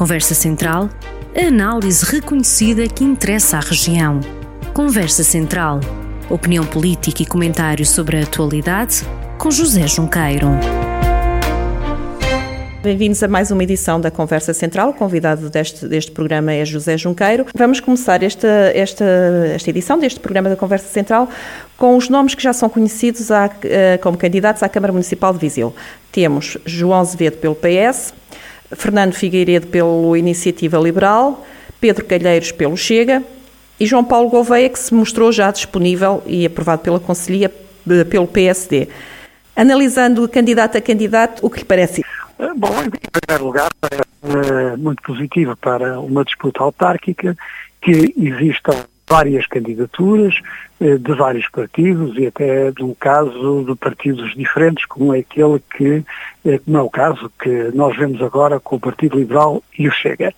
Conversa Central, a análise reconhecida que interessa à região. Conversa Central, opinião política e comentário sobre a atualidade, com José Junqueiro. Bem-vindos a mais uma edição da Conversa Central. O convidado deste, deste programa é José Junqueiro. Vamos começar esta, esta, esta edição deste programa da Conversa Central com os nomes que já são conhecidos eh, como candidatos à Câmara Municipal de Viseu. Temos João Azevedo pelo PS, Fernando Figueiredo pelo Iniciativa Liberal, Pedro Calheiros pelo Chega e João Paulo Gouveia, que se mostrou já disponível e aprovado pela Conselhia eh, pelo PSD. Analisando candidato a candidato, o que lhe parece? Eh, bom, em primeiro lugar, uh, muito positivo para uma disputa autárquica que existam várias candidaturas uh, de vários partidos e até de um caso de partidos diferentes, como é aquele que, uh, como é o caso que nós vemos agora com o Partido Liberal e o Chega.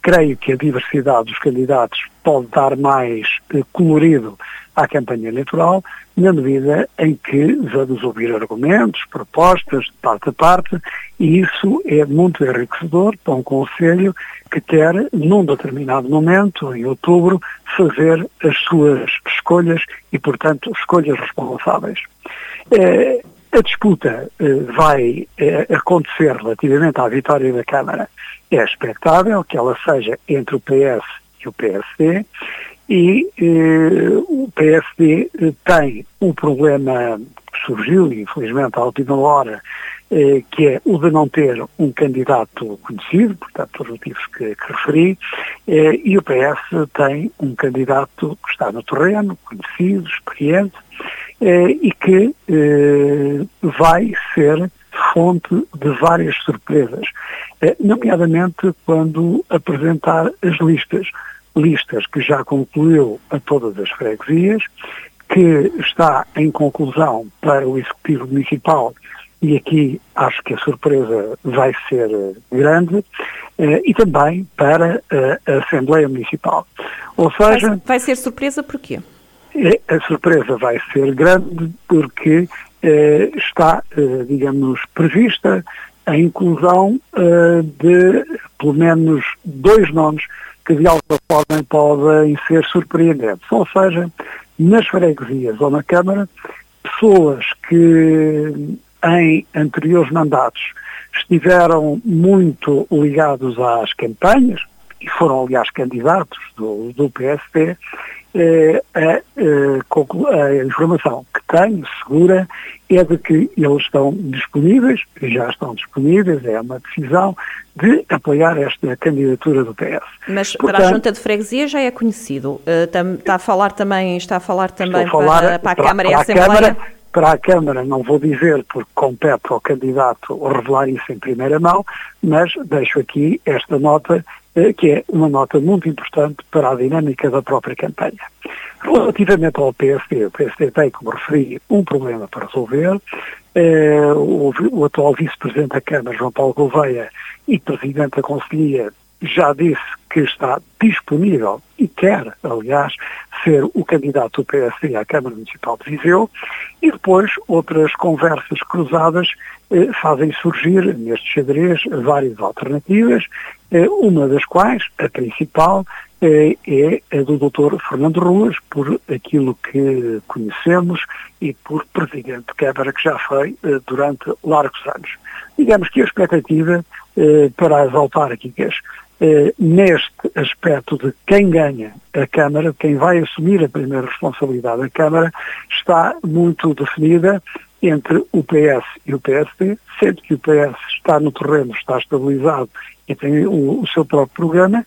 Creio que a diversidade dos candidatos pode dar mais colorido à campanha eleitoral, na medida em que vamos ouvir argumentos, propostas de parte a parte, e isso é muito enriquecedor para um Conselho que quer, num determinado momento, em outubro, fazer as suas escolhas e, portanto, escolhas responsáveis. Eh, a disputa eh, vai eh, acontecer relativamente à vitória da Câmara. É expectável que ela seja entre o PS e o PSD e eh, o PSD eh, tem um problema que surgiu, infelizmente, à última hora, eh, que é o de não ter um candidato conhecido, portanto, por motivos que, que referi, eh, e o PS tem um candidato que está no terreno, conhecido, experiente, eh, e que eh, vai ser fonte de várias surpresas, nomeadamente quando apresentar as listas listas que já concluiu a todas as freguesias, que está em conclusão para o Executivo Municipal e aqui acho que a surpresa vai ser grande, eh, e também para a Assembleia Municipal. Ou seja... Vai, vai ser surpresa porquê? A surpresa vai ser grande porque eh, está, eh, digamos, prevista a inclusão eh, de pelo menos dois nomes que de alguma forma podem ser surpreendentes. Ou seja, nas freguesias ou na Câmara, pessoas que em anteriores mandatos estiveram muito ligados às campanhas, e foram, aliás, candidatos do, do eh, a, a, a, informação que tenho, segura, é de que eles estão disponíveis, já estão disponíveis, é uma decisão de apoiar esta candidatura do PS. Mas Portanto, para a Junta de Freguesia já é conhecido. Tam, está a falar também, está a falar também a falar para, para, a para, Câmara e a Assembleia? Câmara, para a Câmara não vou dizer porque compete ao candidato revelar isso em primeira mão, mas deixo aqui esta nota eh, que é uma nota muito importante para a dinâmica da própria campanha. Relativamente ao PSD, o PSD tem, como referi, um problema para resolver. Eh, o, atual vice-presidente da Câmara, João Paulo Gouveia, e presidente da Conselhia, já disse que está disponível e quer, aliás, ser o candidato do PSD à Câmara Municipal de Viseu, e depois outras conversas cruzadas eh, fazem surgir neste xadrez várias alternativas, eh, uma das quais, a principal, eh, é a do Dr. Fernando Ruas, por aquilo que conhecemos e por presidente de Câmara que já foi eh, durante largos anos. Digamos que a expectativa para as autárquicas neste aspecto de quem ganha a Câmara, quem vai assumir a primeira responsabilidade da Câmara, está muito definida entre o PS e o PSD, sendo que o PS está no terreno, está estabilizado e tem o, o seu próprio programa,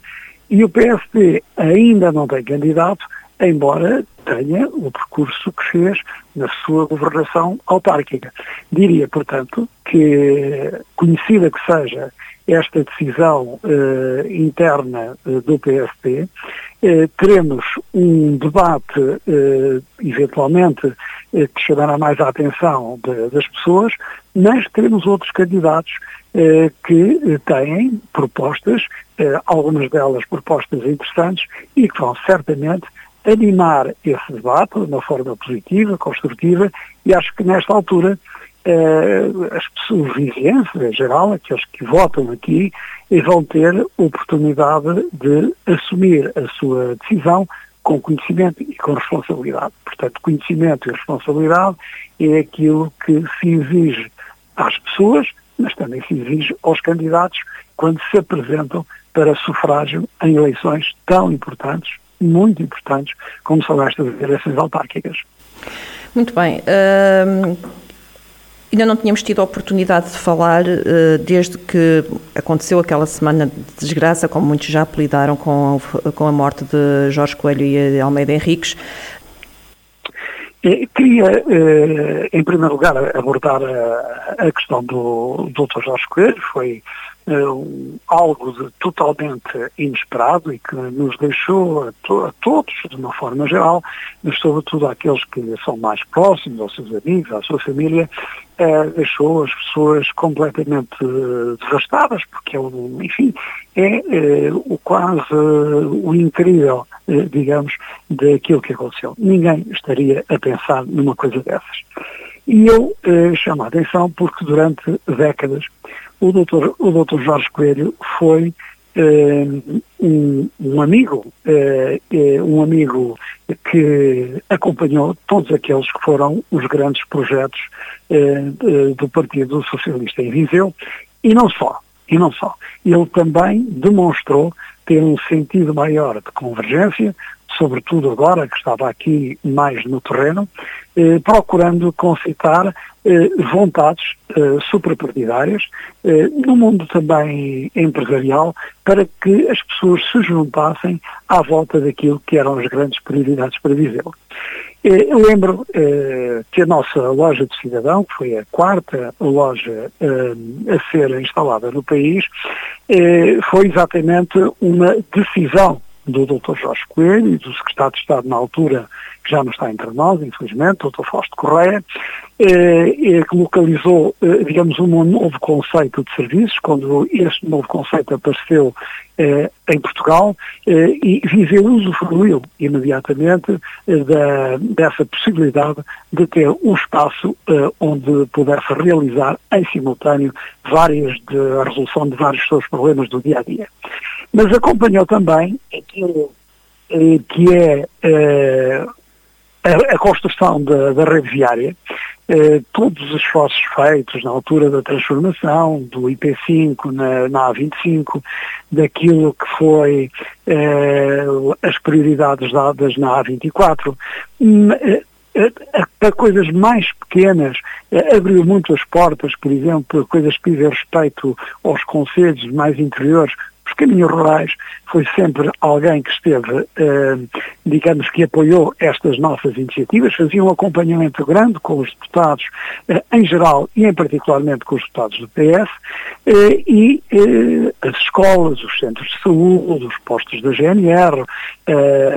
e o PSD ainda não tem candidato, embora tenha o percurso que fez na sua governação autárquica. Diria, portanto, que, conhecida que seja esta decisão eh, interna eh, do PSD, eh, teremos um debate, eh, eventualmente, eh, que chamará mais a atenção de, das pessoas, mas teremos outros candidatos eh, que têm propostas, algumas delas propostas interessantes, e que vão certamente animar esse debate de uma forma positiva, construtiva, e acho que nesta altura as pessoas, vizinhos em geral, aqueles que votam aqui, vão ter oportunidade de assumir a sua decisão com conhecimento e com responsabilidade. Portanto, conhecimento e responsabilidade é aquilo que se exige às pessoas, mas também se exige aos candidatos quando se apresentam para sufrágio em eleições tão importantes, muito importantes, como são estas eleições autárquicas. Muito bem. Ainda não tínhamos tido a oportunidade de falar uh, desde que aconteceu aquela semana de desgraça, como muitos já apelidaram, com, com a morte de Jorge Coelho e de Almeida Henriques. Queria, eh, em primeiro lugar, abordar a, questão do Dr. Jorge Coelho. Foi uh, algo de totalmente inesperado e que nos deixou a, to a, todos, de uma forma geral, mas sobretudo àqueles que são mais próximos, aos seus amigos, à sua família, uh, deixou as pessoas completamente uh, devastadas, porque é, um, enfim, é o quase o incrível, digamos, daquilo que aconteceu. Ninguém estaria a pensar numa coisa dessas. E eu chamo a atenção porque durante décadas o doutor, o doutor Jorge Coelho foi uh, um, um, amigo, uh, um amigo que acompanhou todos aqueles que foram os grandes projetos do Partido Socialista em Viseu, e não só, e não só. Ele também demonstrou ter um sentido maior de convergência, sobretudo agora que estava aqui mais no terreno, eh, procurando concitar eh, vontades eh, suprapartidárias eh, no mundo também empresarial para que as pessoas se juntassem à volta daquilo que eram as grandes prioridades para Viseu. Eh, eu lembro eh, que a nossa loja de cidadão, que foi a quarta loja a ser instalada no país, foi exatamente uma decisão do Dr. Jorge Coelho e do Secretário de Estado na altura, que já não está entre nós, infelizmente, Dr. Fausto Correia, eh, que localizou, eh, digamos, um novo conceito de serviços, quando este novo conceito apareceu eh, em Portugal, eh, e Viseu usufruiu imediatamente eh, da, dessa possibilidade de ter um espaço eh, onde pudesse realizar em simultâneo várias de, a resolução de vários seus problemas do dia a dia mas acompanhou também aquilo eh, que é eh, a, construção da, da rede viária, eh, todos os esforços feitos na altura da transformação, do IP5 na, na A25, daquilo que foi as prioridades dadas na A24, hum, eh, para coisas mais pequenas, abriu muito as portas, por exemplo, coisas que dizem respeito aos conselhos mais interiores, os caminhos rurais foi sempre alguém que esteve, eh, digamos, que apoiou estas nossas iniciativas, fazia um acompanhamento grande com os deputados eh, em geral e em particularmente com os deputados do PS, eh, e as escolas, os centros de saúde, os postos da GNR,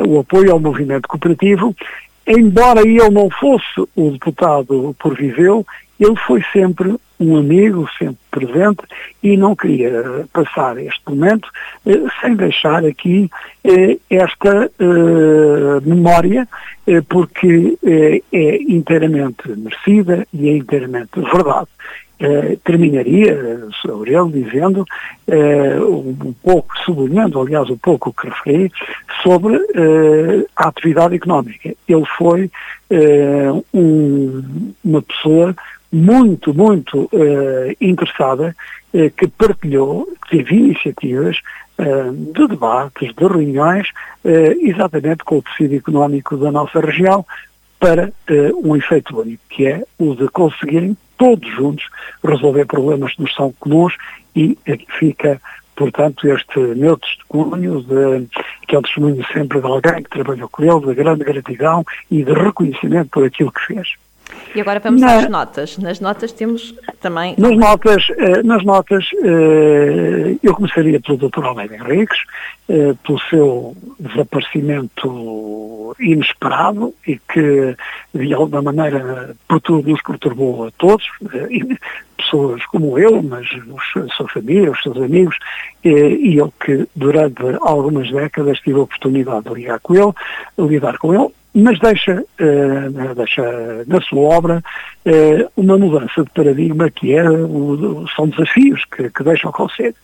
o apoio ao movimento cooperativo, embora ele não fosse o deputado por Viseu, ele foi sempre um amigo, sempre presente, e não queria passar este momento eh, sem deixar aqui eh, esta eh, memória, eh, porque eh, é inteiramente merecida e é inteiramente verdade. Eh, terminaria, sobre ele, dizendo, um pouco, sublinhando, aliás, um pouco o que referi, sobre a atividade económica. Ele foi um, uma pessoa muito, muito uh, interessada, uh, que partilhou, que teve iniciativas uh, de debates, de reuniões, exatamente com o tecido económico da nossa região, para um efeito único, que é o de conseguirem todos juntos resolver problemas que nos são comuns e fica portanto, este meu testemunho, de, que é um testemunho sempre de alguém que trabalhou com ele, de grande gratidão e de reconhecimento por aquilo que fez. E agora vamos Na, às notas. Nas notas temos também. Nas notas, eh, nas notas eh, eu começaria pelo Dr. Almeida Henriques, eh, pelo seu desaparecimento inesperado e que de alguma maneira nos perturbou a todos, pessoas como eu, mas a sua família, os seus amigos, e eu que durante algumas décadas tive a oportunidade de ligar com ele, lidar com ele, mas deixa, uh, deixa na sua obra uh, uma mudança de paradigma que é, o, são desafios que, que deixa o Conselho,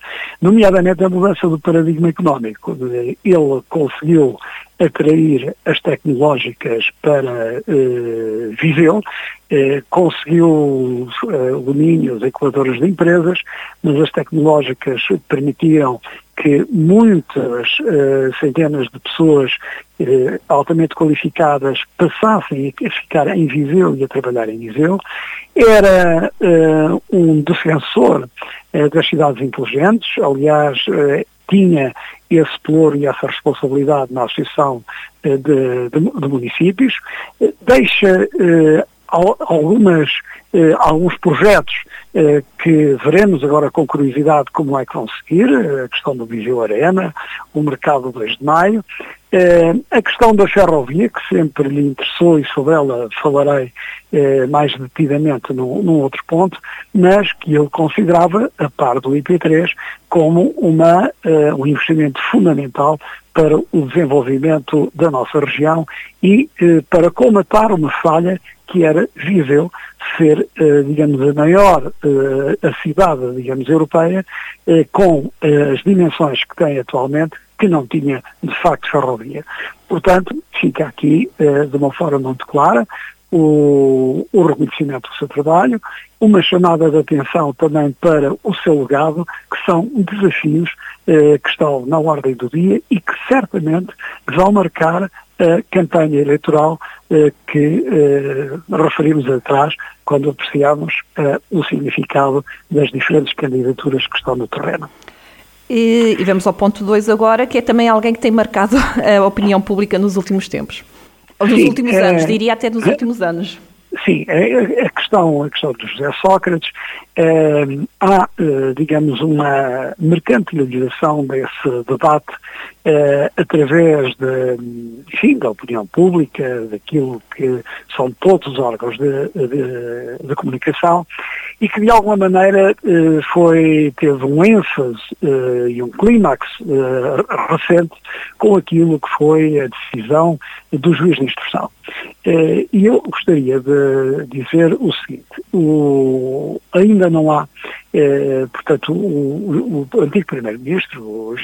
nomeadamente a mudança do paradigma económico. Ele conseguiu atrair as tecnológicas para uh, Viseu, uh, conseguiu uh, o de incubadoras de empresas, mas as tecnológicas permitiram que muitas uh, centenas de pessoas uh, altamente qualificadas passassem a ficar em Viseu e a trabalhar em Viseu. Era uh, um defensor das cidades inteligentes, aliás, tinha esse pelouro e essa responsabilidade na Associação de, de, de Municípios, deixa algumas, eh, alguns projetos eh, que veremos agora com curiosidade como é que vão seguir, eh, a questão do Viseu Arena, o mercado 2 de maio, eh, a questão da ferrovia, que sempre lhe interessou e sobre ela falarei eh, mais detidamente num, num, outro ponto, mas que ele considerava, a par do IP3, como uma, eh, um investimento fundamental para o desenvolvimento da nossa região e para comatar uma falha que era Viseu ser, eh, digamos, a maior eh, a cidade, digamos, europeia, eh, com as dimensões que tem atualmente, que não tinha, de facto, ferrovia. Portanto, fica aqui, de uma forma muito clara, o, o, reconhecimento do seu trabalho, uma chamada de atenção também para o seu legado, que são desafios eh, que estão na ordem do dia e que certamente vão marcar a campanha eleitoral eh, que eh, referimos atrás quando apreciamos eh, o significado das diferentes candidaturas que estão no terreno. E, e vamos ao ponto 2 agora, que é também alguém que tem marcado a opinião pública nos últimos tempos. Ou nos Sim, últimos anos, diria até nos últimos anos. Sim, a, questão, a questão do José Sócrates, eh, há, eh, digamos, uma mercantilização desse debate eh, através de, enfim, da opinião pública, daquilo que são todos os órgãos de, de, de comunicação e que de alguma maneira eh, foi, teve um ênfase eh, e um clímax eh, recente com aquilo que foi a decisão do juiz de instrução. E eu gostaria de dizer o seguinte, o, ainda não há, portanto, o, o antigo primeiro-ministro, o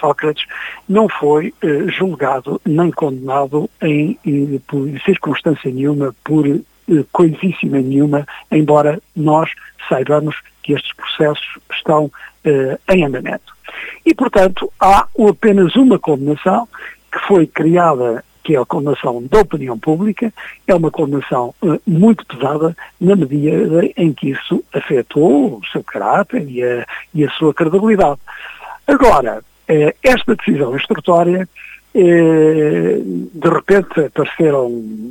Sócrates, não foi julgado nem condenado em, em, por circunstância nenhuma por eh, coisíssima nenhuma, embora nós saibamos que estes processos estão eh, em andamento. E, portanto, há apenas uma condenação que foi criada, que é a condenação da opinião pública, é uma condenação eh, muito pesada na medida em que isso afetou o seu caráter e a, e a sua credibilidade. Agora, eh, esta decisão instrutória de repente apareceram,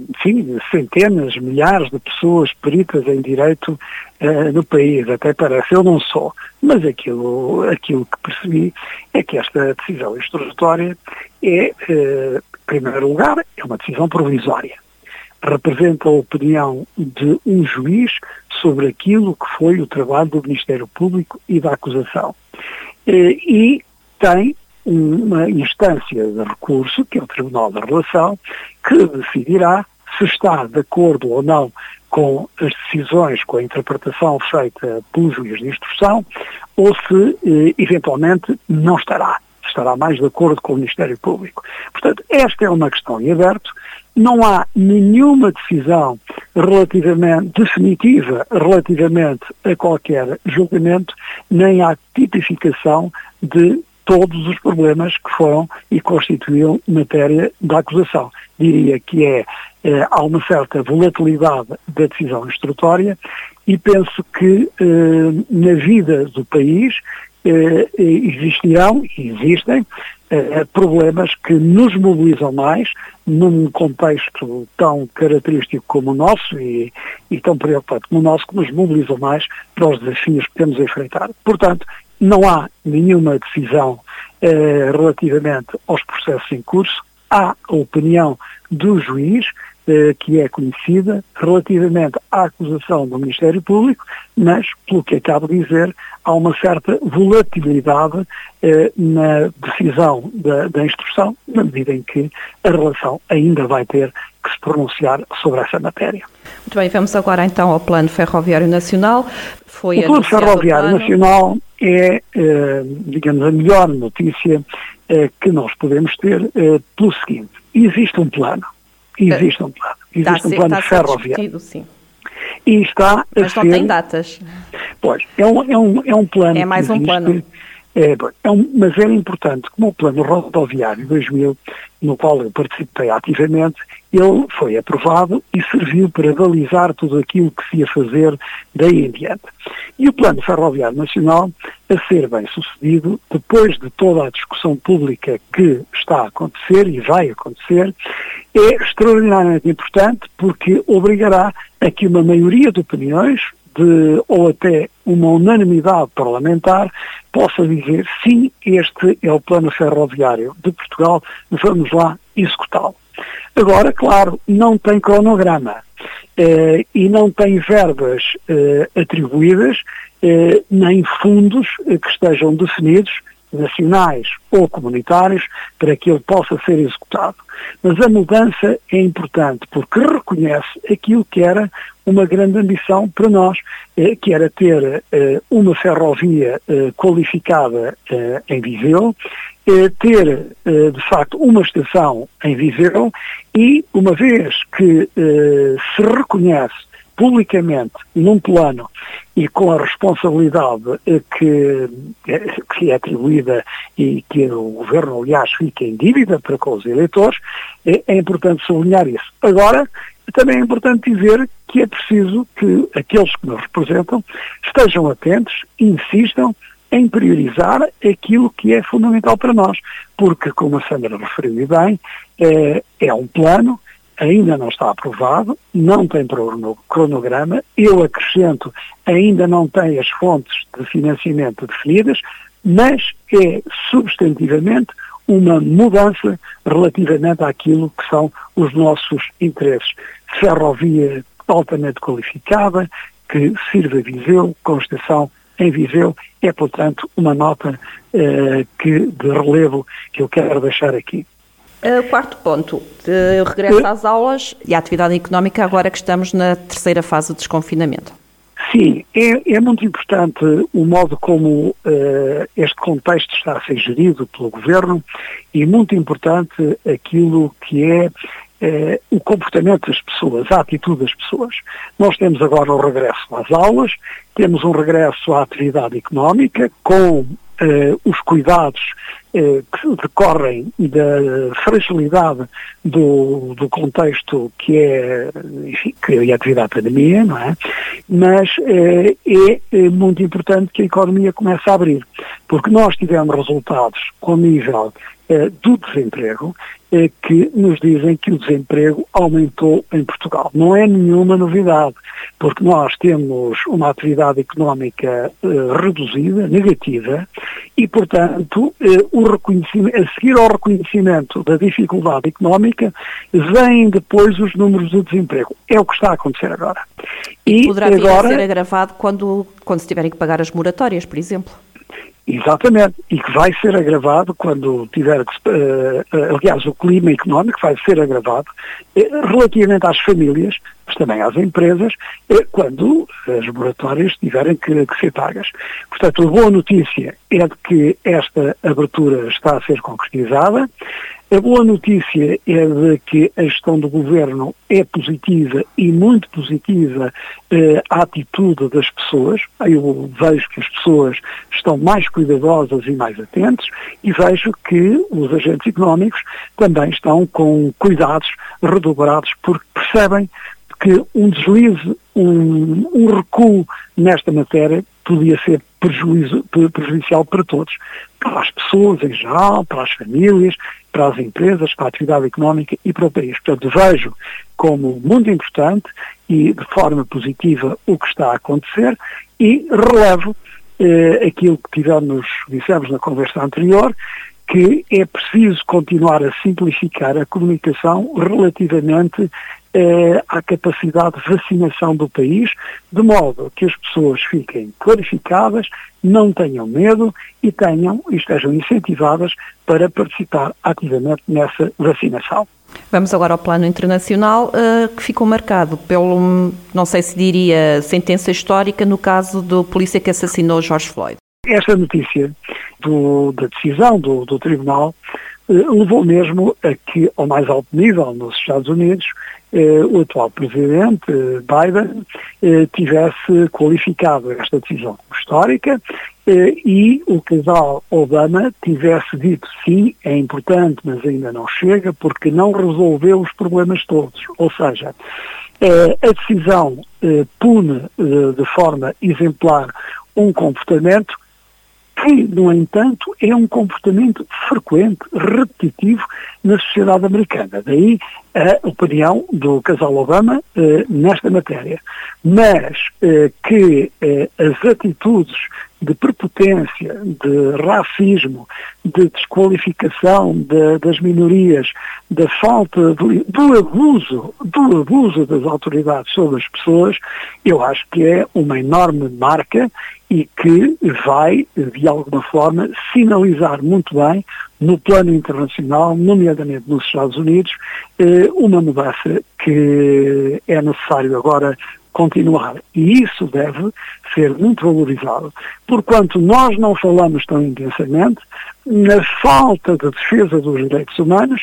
enfim, centenas, milhares de pessoas peritas em direito uh, no país, até parece, eu não sou, mas aquilo, aquilo que percebi é que esta decisão instrutória é, uh, em primeiro lugar, é uma decisão provisória. Representa a opinião de um juiz sobre aquilo que foi o trabalho do Ministério Público e da acusação. Uh, e tem uma instância de recurso, que é o Tribunal da Relação, que decidirá se está de acordo ou não com as decisões, com a interpretação feita pelo juiz de instrução, ou se eh, eventualmente não estará. Estará mais de acordo com o Ministério Público. Portanto, esta é uma questão em aberto. Não há nenhuma decisão relativamente definitiva relativamente a qualquer julgamento, nem há tipificação de todos os problemas que foram e constituíam matéria da acusação. Diria que é, é há uma certa volatilidade da decisão instrutória e penso que eh, na vida do país existirão e existem eh, problemas que nos mobilizam mais num contexto tão característico como o nosso e, e tão preocupante como o nosso, que nos mobilizam mais para os desafios que temos a enfrentar. Portanto, não há nenhuma decisão eh, relativamente aos processos em curso. Há a opinião do juiz, eh, que é conhecida, relativamente à acusação do Ministério Público, mas, pelo que acabo de dizer, há uma certa volatilidade eh, na decisão da, da instrução, na medida em que a relação ainda vai ter que que se pronunciar sobre essa matéria. Muito bem, vamos agora então ao Plano Ferroviário Nacional. Foi o Plano Ferroviário plano... Nacional é, eh, digamos, a melhor notícia eh, que nós podemos ter eh, pelo seguinte. Existe um plano. Existe um plano. Existe um plano ferroviário. Sim. E está Mas não ser... tem datas. Pois, é um, é um, é um plano. É mais um plano. É, é um, mas era importante, como o plano rodoviário 2000, no qual eu participei ativamente, ele foi aprovado e serviu para balizar tudo aquilo que se ia fazer daí em diante. E o Plano Ferroviário Nacional, a ser bem sucedido, depois de toda a discussão pública que está a acontecer e vai acontecer, é extraordinariamente importante porque obrigará a que uma maioria de opiniões, de, ou até uma unanimidade parlamentar possa dizer sim, este é o plano ferroviário de Portugal, vamos lá executá-lo. Agora, claro, não tem cronograma eh, e não tem verbas eh, atribuídas, eh, nem fundos eh, que estejam definidos, nacionais ou comunitários, para que ele possa ser executado. Mas a mudança é importante porque reconhece aquilo que era uma grande ambição para nós, eh, que era ter eh, uma ferrovia eh, qualificada em Viseu, ter, de facto, uma estação em Viseu e, uma vez que se reconhece publicamente num plano e com a responsabilidade que, que é atribuída e que o Governo, aliás, fica em dívida para com os eleitores, é, é importante sublinhar isso. Agora, também é importante dizer que é preciso que aqueles que nos representam estejam atentos insistam em priorizar aquilo que é fundamental para nós, porque, como a Sandra referiu bem, é, é um plano, ainda não está aprovado, não tem cronograma, eu acrescento, ainda não tem as fontes de financiamento definidas, mas é substantivamente uma mudança relativamente àquilo que são os nossos interesses. Ferrovia altamente qualificada, que sirva Viseu, com estação em Viseu, é, portanto, uma nota eh, que, de relevo que eu quero deixar aqui. Uh, quarto ponto, de regresso às aulas e à atividade económica, agora que estamos na terceira fase do desconfinamento. Sim, é, é, muito importante o modo como uh, este contexto está a ser gerido pelo Governo e muito importante aquilo que é uh, o comportamento das pessoas, a atitude das pessoas. Nós temos agora o regresso às aulas, temos um regresso à atividade económica com uh, os cuidados uh, que decorrem da fragilidade do, do contexto que é, enfim, que é a atividade pandemia, não é? Mas uh, é muito importante que a economia comece a abrir, porque nós tivemos resultados com nível do desemprego que nos dizem que o desemprego aumentou em Portugal. Não é nenhuma novidade, porque nós temos uma atividade económica reduzida, negativa, e, portanto, eh, o reconhecimento, a seguir ao reconhecimento da dificuldade económica, vêm depois os números do desemprego. É o que está a acontecer agora. E, poderá agora, ser agravado quando, quando se tiverem que pagar as moratórias, por exemplo. Exatamente, e que vai ser agravado quando tiver que, uh, aliás, o clima económico vai ser agravado relativamente às famílias, mas também às empresas, uh, quando as moratórias tiverem que, que, ser pagas. Portanto, a boa notícia é de que esta abertura está a ser concretizada, a boa notícia é de que a gestão do governo é positiva e muito positiva eh, a atitude das pessoas. Eu vejo que as pessoas estão mais cuidadosas e mais atentas e vejo que os agentes económicos também estão com cuidados redobrados porque percebem que um deslize, um, um recuo nesta matéria podia ser prejuízo, prejudicial para todos, para as pessoas em geral, para as famílias, para as empresas, para a atividade económica e para o país. Portanto, vejo como muito importante e de forma positiva o que está a acontecer e relevo eh, aquilo que tivemos, dissemos na conversa anterior, que é preciso continuar a simplificar a comunicação relativamente eh, à capacidade de vacinação do país, de modo que as pessoas fiquem clarificadas, não tenham medo e tenham e estejam incentivadas para participar ativamente nessa vacinação. Vamos agora ao plano internacional, que ficou marcado pelo, não sei se diria, sentença histórica no caso do polícia que assassinou George Floyd. Esta notícia do, da decisão do, do Tribunal eh, levou mesmo a que, ao mais alto nível nos Estados Unidos, eh, o atual presidente eh, Biden eh, tivesse qualificado esta decisão histórica eh, e o casal Obama tivesse dito sim, é importante, mas ainda não chega, porque não resolveu os problemas todos. Ou seja, eh, a decisão pune de forma exemplar um comportamento que, no entanto, é um comportamento frequente, repetitivo na sociedade americana. Daí a opinião do casal Obama eh, nesta matéria. Mas eh, que eh, as atitudes de prepotência, de racismo, de desqualificação de, das minorias, da falta de, do abuso, do abuso das autoridades sobre as pessoas, eu acho que é uma enorme marca e que vai, de alguma forma, sinalizar muito bem no plano internacional, nomeadamente nos Estados Unidos, eh, uma mudança que é necessário agora continuar. E isso deve ser muito valorizado. Porquanto nós não falamos tão intensamente na falta de defesa dos direitos humanos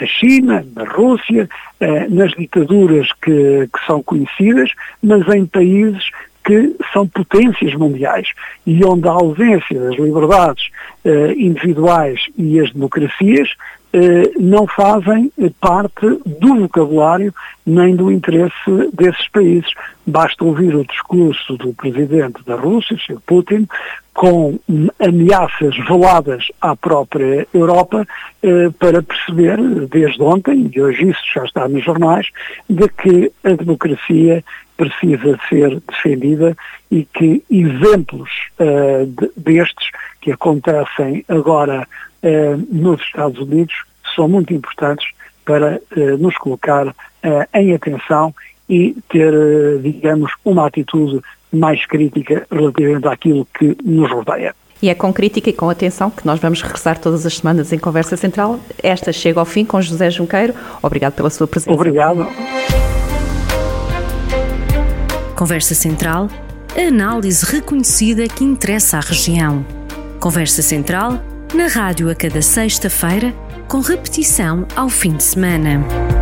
na China, na Rússia, eh, nas ditaduras que, que são conhecidas, mas em países que são potências mundiais e onde a ausência das liberdades eh, individuais e as democracias não fazem parte do vocabulário nem do interesse desses países. Basta ouvir o discurso do presidente da Rússia, Sr. Putin, com ameaças veladas à própria Europa eh, para perceber, desde ontem, e hoje isso já está nos jornais, de que a democracia precisa ser defendida e que exemplos de, destes que acontecem agora uh, nos Estados Unidos são muito importantes para uh, nos colocar em atenção e ter, digamos, uma atitude mais crítica relativamente àquilo que nos rodeia. E é com crítica e com atenção que nós vamos regressar todas as semanas em Conversa Central. Esta chega ao fim com José Junqueiro. Obrigado pela sua presença. Obrigado. Conversa Central, a análise reconhecida que interessa à região. Conversa Central, na rádio a cada sexta-feira, com repetição ao fim de semana.